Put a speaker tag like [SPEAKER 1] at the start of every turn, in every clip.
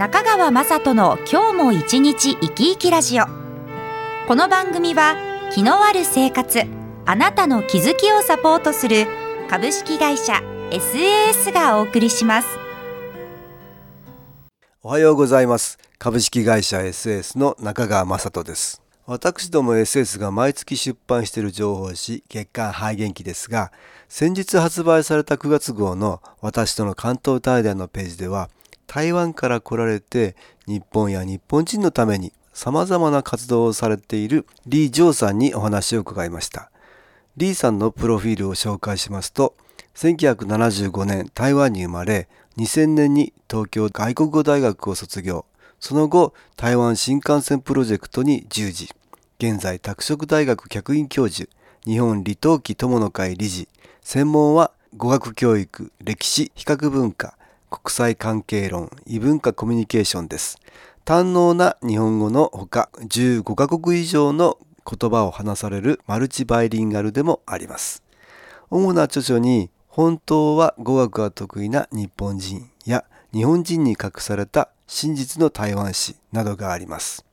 [SPEAKER 1] 中川雅人の今日も一日生き生きラジオ。この番組は気のある生活あなたの気づきをサポートする株式会社 SAS がお送りします。
[SPEAKER 2] おはようございます。株式会社 SAS の中川雅人です。私ども SS が毎月出版している情報誌月刊肺元気ですが先日発売された9月号の私との関東対談のページでは台湾から来られて日本や日本人のために様々な活動をされているリー・ジョーさんにお話を伺いました。リーさんのプロフィールを紹介しますと、1975年台湾に生まれ、2000年に東京外国語大学を卒業。その後、台湾新幹線プロジェクトに従事。現在、拓殖大学客員教授、日本李登輝友の会理事。専門は語学教育、歴史、比較文化、国際関係論、異文化コミュニケーションです。堪能な日本語のほか15カ国以上の言葉を話されるマルチバイリンガルでもあります。主な著書に本当は語学が得意な日本人や日本人に隠された真実の台湾史などがあります。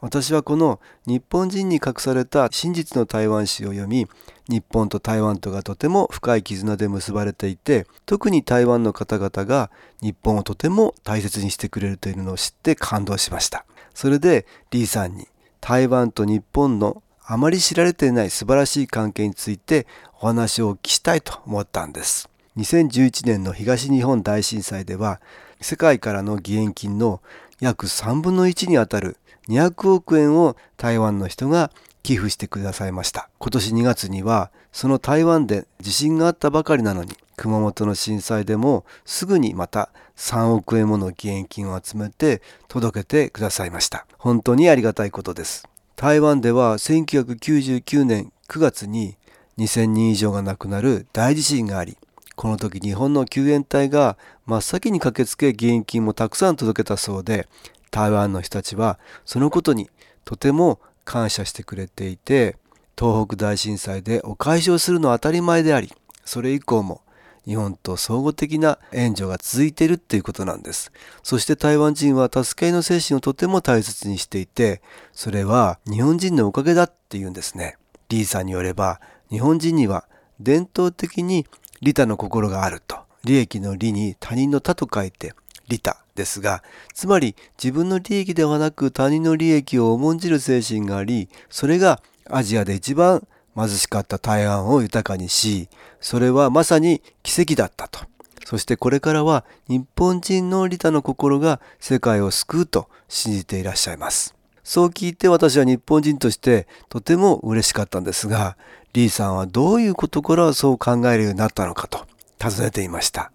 [SPEAKER 2] 私はこの日本人に隠された真実の台湾史を読み日本と台湾とがとても深い絆で結ばれていて特に台湾の方々が日本をとても大切にしてくれるというのを知って感動しました。それでリーさんに台湾と日本のあまり知られていない素晴らしい関係についてお話をお聞きしたいと思ったんです。2011年の東日本大震災では世界からの義援金の約3分の1にあたる200億円を台湾の人が寄付してくださいました。今年2月にはその台湾で地震があったばかりなのに熊本の震災でもすぐにまた3億円もの義援金を集めて届けてくださいました。本当にありがたいことです。台湾では1999年9月に2000人以上が亡くなる大地震があり、この時日本の救援隊が真っ先に駆けつけ義援金もたくさん届けたそうで、台湾の人たちはそのことにとても感謝してくれていて東北大震災でお返しをするのは当たり前でありそれ以降も日本と相互的な援助が続いているっていうことなんです。そして台湾人は助け合いの精神をとても大切にしていてそれは日本人のおかげだっていうんですね。リーさんによれば日本人には伝統的に利他の心があると利益の利に他人の他と書いて利他ですが、つまり自分の利益ではなく他人の利益を重んじる精神があり、それがアジアで一番貧しかった台湾を豊かにし、それはまさに奇跡だったと。そしてこれからは日本人の利他の心が世界を救うと信じていらっしゃいます。そう聞いて私は日本人としてとても嬉しかったんですが、リーさんはどういうことからそう考えるようになったのかと尋ねていました。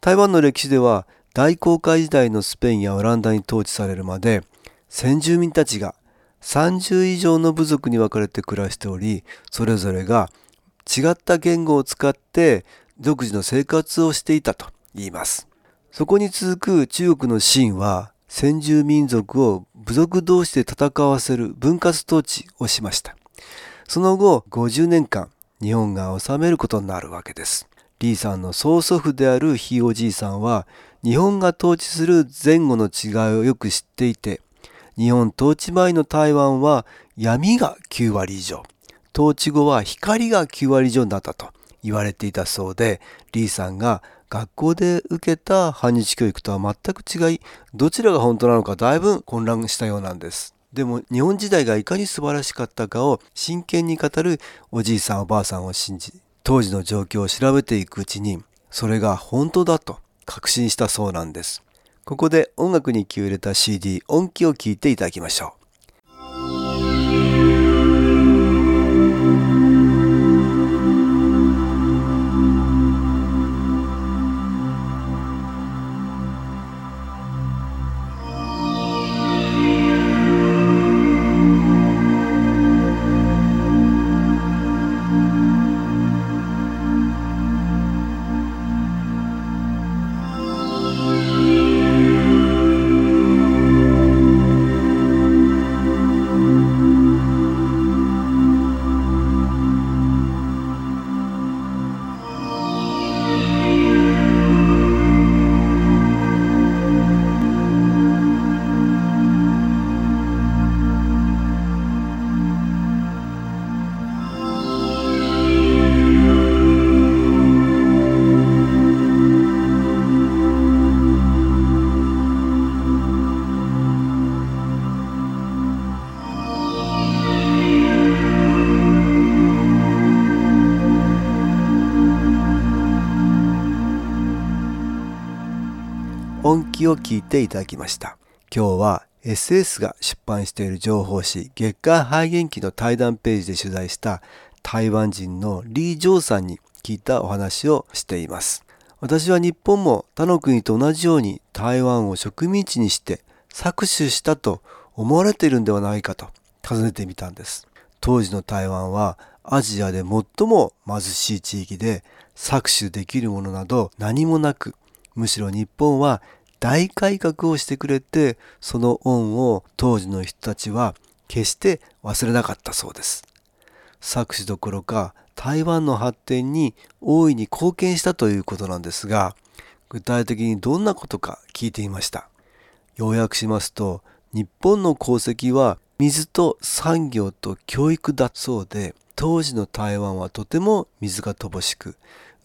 [SPEAKER 2] 台湾の歴史では大航海時代のスペインやオランダに統治されるまで先住民たちが30以上の部族に分かれて暮らしておりそれぞれが違った言語を使って独自の生活をしていたと言います。そこに続く中国の秦は先住民族を部族同士で戦わせる分割統治をしました。その後50年間日本が治めることになるわけです。リーさんの曽祖父であるひいおじいさんは日本が統治する前後の違いをよく知っていて日本統治前の台湾は闇が9割以上統治後は光が9割以上になったと言われていたそうでリーさんが学校で受けた反日教育とは全く違いどちらが本当なのかだいぶ混乱したようなんです。でも日本時代がいかに素晴らしかったかを真剣に語るおじいさんおばあさんを信じ当時の状況を調べていくうちにそれが本当だと確信したそうなんです。ここで音楽に気を入れた CD 音機を聴いていただきましょう。を聞いていただきました今日は SS が出版している情報誌月刊肺元記の対談ページで取材した台湾人のリー・ジョーさんに聞いたお話をしています私は日本も他の国と同じように台湾を植民地にして搾取したと思われているんではないかと尋ねてみたんです。当時の台湾はアジアで最も貧しい地域で搾取できるものなど何もなくむしろ日本は大改革をしてくれてその恩を当時の人たちは決して忘れなかったそうです。搾取どころか台湾の発展に大いに貢献したということなんですが具体的にどんなことか聞いていました要約しますと日本の功績は水と産業と教育だそうで当時の台湾はとても水が乏しく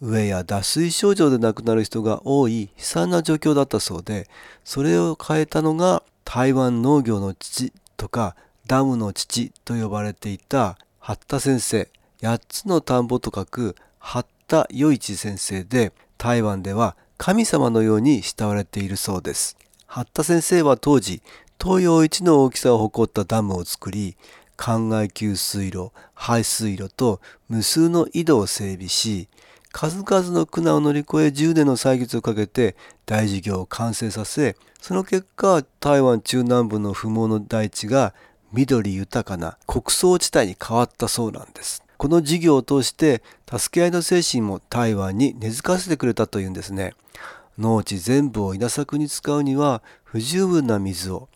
[SPEAKER 2] 飢えや脱水症状で亡くなる人が多い悲惨な状況だったそうでそれを変えたのが台湾農業の父とかダムの父と呼ばれていた八田先生8つの田んぼと書く八田余一先生で台湾では神様のように慕われているそうです。八田先生は当時東洋一の大きさを誇ったダムを作り灌漑給水路排水路と無数の井戸を整備し数々の苦難を乗り越え10年の歳月をかけて大事業を完成させその結果台湾中南部の不毛の大地が緑豊かな穀倉地帯に変わったそうなんです。この事業を通して助け合いの精神も台湾に根付かせてくれたというんですね。農地全部を稲作に使うには不十分な水を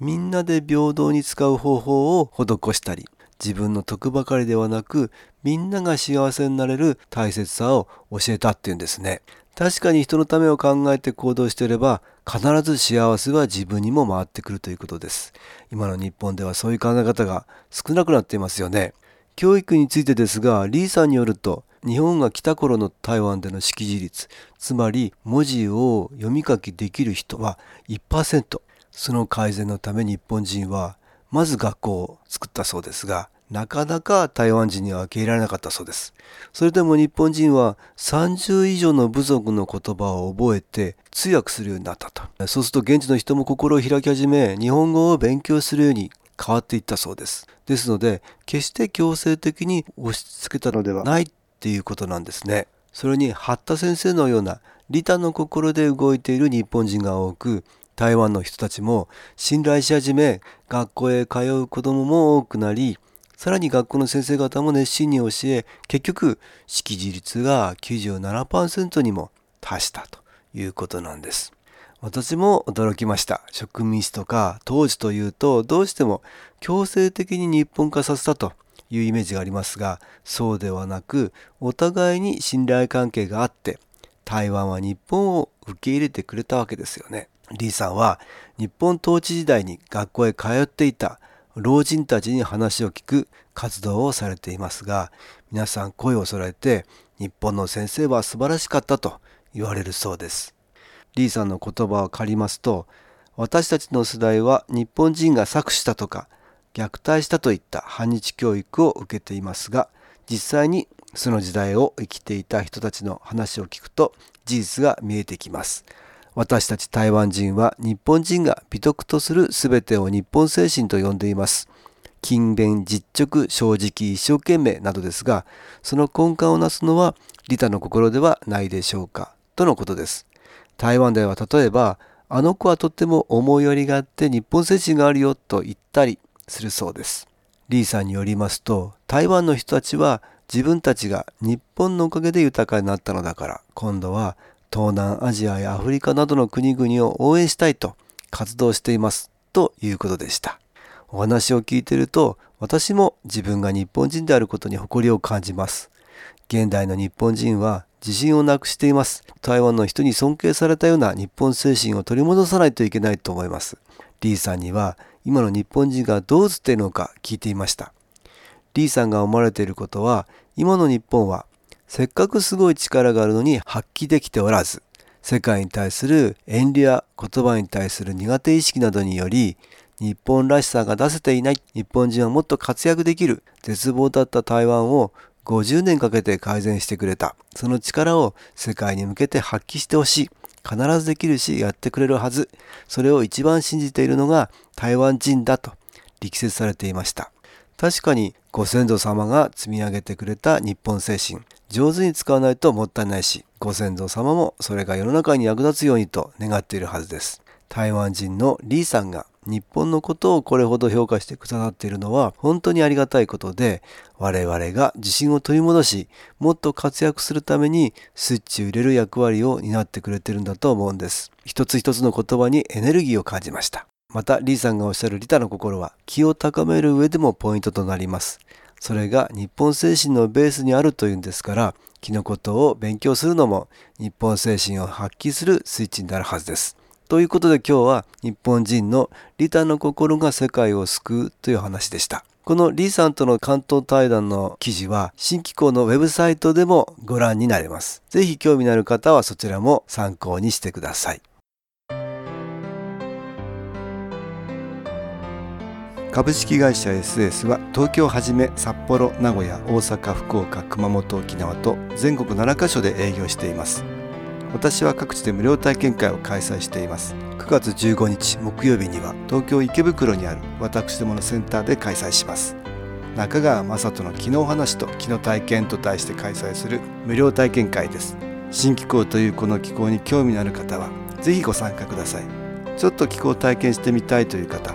[SPEAKER 2] みんなで平等に使う方法を施したり自分の得ばかりではなくみんなが幸せになれる大切さを教えたっていうんですね。確かに人のためを考えて行動していれば必ず幸せは自分にも回ってくるということです。今の日本ではそういう考え方が少なくなっていますよね。教育についてですが、リーさんによると、日本が来た頃の台湾での識字率、つまり文字を読み書きできる人は1%。その改善のため日本人は、まず学校を作ったそうですが、なかなか台湾人には受け入れられなかったそうです。それでも日本人は30以上の部族の言葉を覚えて通訳するようになったと。そうすると現地の人も心を開き始め、日本語を勉強するように変わっていったそうです。ですので、決して強制的に押し付けたのではないっていうことなんですね。それに、八田先生のような利他の心で動いている日本人が多く、台湾の人たちも信頼し始め、学校へ通う子供も多くなり、さらに学校の先生方も熱心に教え、結局、識字率が97%にも達したということなんです。私も驚きました。植民地とか当時というとどうしても強制的に日本化させたというイメージがありますがそうではなくお互いに信頼関係があって台湾は日本を受け入れてくれたわけですよね。リーさんは日本統治時代に学校へ通っていた老人たちに話を聞く活動をされていますが皆さん声を揃えて日本の先生は素晴らしかったと言われるそうです。リーさんの言葉を借りますと私たちの世代は日本人が搾取したとか虐待したといった反日教育を受けていますが実際にその時代を生きていた人たちの話を聞くと事実が見えてきます私たち台湾人は日本人が美徳とする全てを日本精神と呼んでいます。勤勉実直正直一生懸命などですがその根幹をなすのは利他の心ではないでしょうか。とのことです。台湾では例えばあの子はとっても思いやりがあって日本精神があるよと言ったりするそうです。リーさんによりますと台湾の人たちは自分たちが日本のおかげで豊かになったのだから今度は東南アジアやアフリカなどの国々を応援したいと活動していますということでした。お話を聞いていると私も自分が日本人であることに誇りを感じます。現代の日本人は自信をなくしています。台湾の人に尊敬されたような日本精神を取り戻さないといけないと思います。リーさんには今の日本人がどう映っているのか聞いていました。リーさんが思われていることは今の日本はせっかくすごい力があるのに発揮できておらず世界に対する遠慮や言葉に対する苦手意識などにより日本らしさが出せていない日本人はもっと活躍できる絶望だった台湾を50年かけて改善してくれた。その力を世界に向けて発揮してほしい。必ずできるしやってくれるはずそれを一番信じているのが台湾人だと力説されていました確かにご先祖様が積み上げてくれた日本精神。上手に使わないともったいないしご先祖様もそれが世の中に役立つようにと願っているはずです。台湾人のリーさんが日本のことをこれほど評価してくださっているのは本当にありがたいことで我々が自信を取り戻しもっと活躍するためにスイッチを入れる役割を担ってくれているんだと思うんです。一つ一つの言葉にエネルギーを感じました。またリーさんがおっしゃるリタの心は気を高める上でもポイントとなりますそれが日本精神のベースにあるというんですから気のことを勉強するのも日本精神を発揮するスイッチになるはずですということで今日は日本人のリタの心が世界を救うという話でした。このリーさんとの関東対談の記事は新機構のウェブサイトでもご覧になれます。ぜひ興味のある方はそちらも参考にしてください。
[SPEAKER 3] 株式会社 SS は東京をはじめ札幌名古屋大阪福岡熊本沖縄と全国7カ所で営業しています。私は各地で無料体験会を開催しています。9月15日木曜日には東京池袋にある私どものセンターで開催します。中川雅人の「昨日話と昨日体験」と題して開催する無料体験会です。新気候というこの気候に興味のある方は是非ご参加ください。ちょっと気候を体験してみたいという方